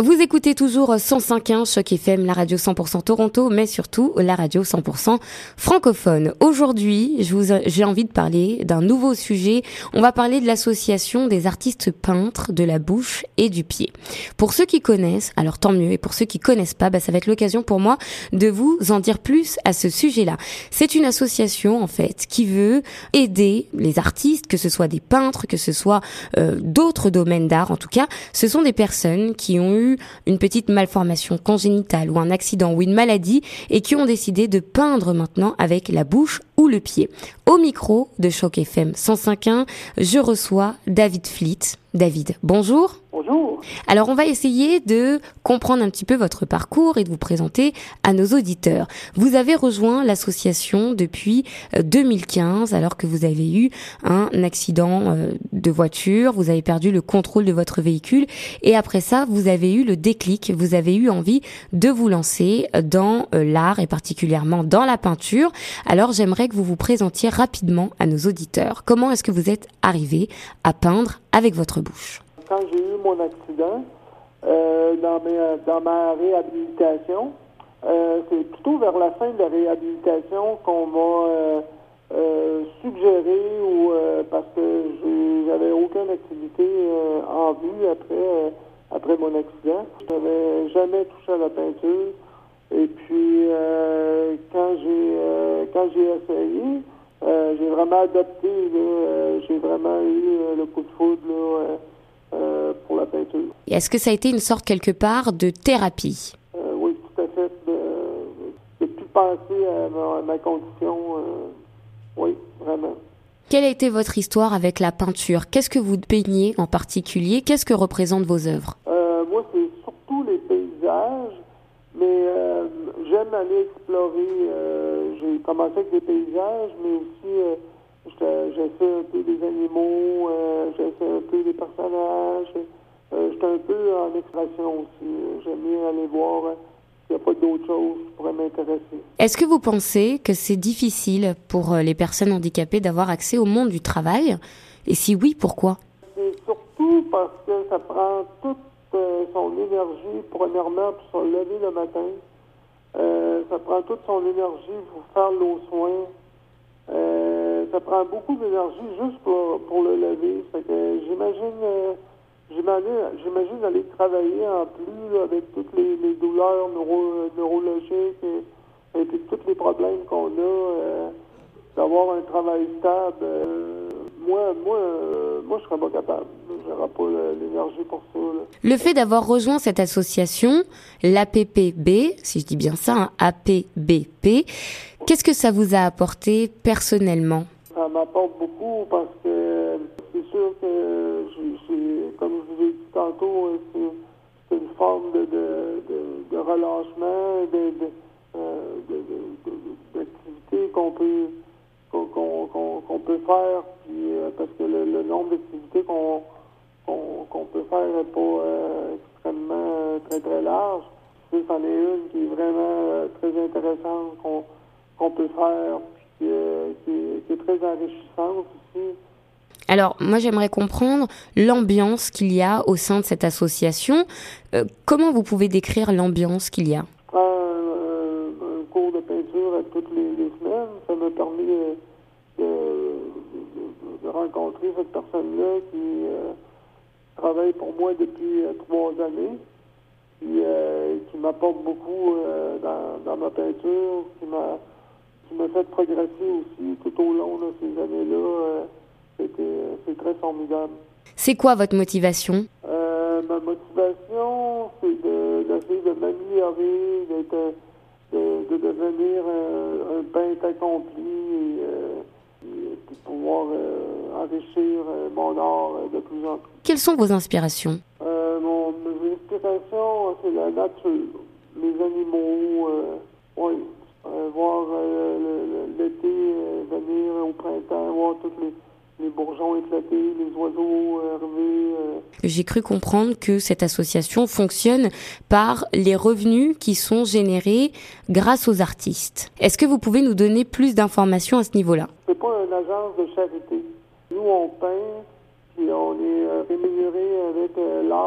Vous écoutez toujours 105.1 Choc FM, la radio 100% Toronto, mais surtout la radio 100% francophone. Aujourd'hui, j'ai envie de parler d'un nouveau sujet. On va parler de l'association des artistes peintres de la bouche et du pied. Pour ceux qui connaissent, alors tant mieux, et pour ceux qui connaissent pas, bah, ça va être l'occasion pour moi de vous en dire plus à ce sujet-là. C'est une association en fait qui veut aider les artistes, que ce soit des peintres, que ce soit euh, d'autres domaines d'art. En tout cas, ce sont des personnes qui ont eu une petite malformation congénitale ou un accident ou une maladie et qui ont décidé de peindre maintenant avec la bouche ou le pied. Au micro de Choc FM 105.1, je reçois David Fleet. David, bonjour. Bonjour. Alors on va essayer de comprendre un petit peu votre parcours et de vous présenter à nos auditeurs. Vous avez rejoint l'association depuis 2015 euh, alors que vous avez eu un accident euh, de voiture, vous avez perdu le contrôle de votre véhicule et après ça vous avez eu le déclic, vous avez eu envie de vous lancer dans euh, l'art et particulièrement dans la peinture. Alors j'aimerais que vous vous présentiez rapidement à nos auditeurs. Comment est-ce que vous êtes arrivé à peindre avec votre bouche? Quand j'ai eu mon accident, euh, dans, ma réhabilitation, euh, c'est plutôt vers la fin de la réhabilitation qu'on m'a euh, suggéré ou parce que j'avais aucune activité en vue après après mon accident. Je n'avais jamais touché à la peinture. Et puis, quand j'ai essayé, euh, j'ai vraiment adopté, j'ai vraiment eu le coup de foudre pour la peinture. Est-ce que ça a été une sorte quelque part de thérapie? Oui, tout à fait. De plus penser à ma, condition. oui, vraiment. Quelle a été votre histoire avec la peinture? Qu'est-ce que vous peignez en particulier? Qu'est-ce que représentent vos œuvres? Moi, c'est surtout les paysages mais euh, j'aime aller explorer. Euh, j'ai commencé avec des paysages, mais aussi euh, j'ai fait un peu des animaux, j'ai fait un peu des personnages. J'étais un peu en exploration aussi. J'aime bien aller voir s'il n'y a pas d'autres choses qui pourraient m'intéresser. Est-ce que vous pensez que c'est difficile pour les personnes handicapées d'avoir accès au monde du travail? Et si oui, pourquoi? C'est surtout parce que ça prend toute son énergie, premièrement, pour se lever le matin. Euh, ça prend toute son énergie pour faire l'eau soin. Euh, ça prend beaucoup d'énergie juste pour, le lever. Fait que j'imagine euh, j'imagine aller travailler en plus avec toutes les, douleurs neuro, neurologiques et, tous les problèmes qu'on a, d'avoir un travail stable moi, moi, moi, je serais pas capable. J'aurais pas pour. Le fait d'avoir rejoint cette association, l'APPB, si je dis bien ça, hein, APBP, qu'est-ce que ça vous a apporté personnellement? Ça m'apporte beaucoup parce que c'est sûr que, comme je vous ai dit tantôt, c'est une forme de, de, de, de relâchement, d'activité qu'on peut qu'on peut faire, puis, euh, parce que le, nombre d'activités qu'on faire n'est pas euh, extrêmement euh, très très large. c'en est une qui est vraiment très intéressante qu'on peut faire, puis qui, qui, est très enrichissante aussi. Alors, moi, j'aimerais comprendre l'ambiance qu'il y a au sein de cette association. comment vous pouvez décrire l'ambiance qu'il y a? Un, cours de peinture toutes les, les semaines. Ça m'a permis de, rencontrer cette personne-là qui euh, travaille pour moi depuis euh, trois années, qui, euh, qui m'apporte beaucoup dans, ma peinture, qui m'a qui m'a fait progresser aussi tout au long de ces années-là. c'est très formidable. C'est quoi votre motivation? ma motivation, c'est d'essayer de, de m'améliorer, d'être de, devenir un, peintre accompli et, de pouvoir euh, enrichir euh, mon art euh, de plus en plus. Quelles sont vos inspirations? mon, mes inspirations, c'est la nature, les animaux, oui. voir l'été venir au printemps, voir toutes les les bourgeons éclatés, les oiseaux arriver. Euh. J'ai cru comprendre que cette association fonctionne par les revenus qui sont générés grâce aux artistes. Est-ce que vous pouvez nous donner plus d'informations à ce niveau-là? C'est pas une agence de charité. Nous, on peint, puis on est euh, rémunéré avec euh, l'art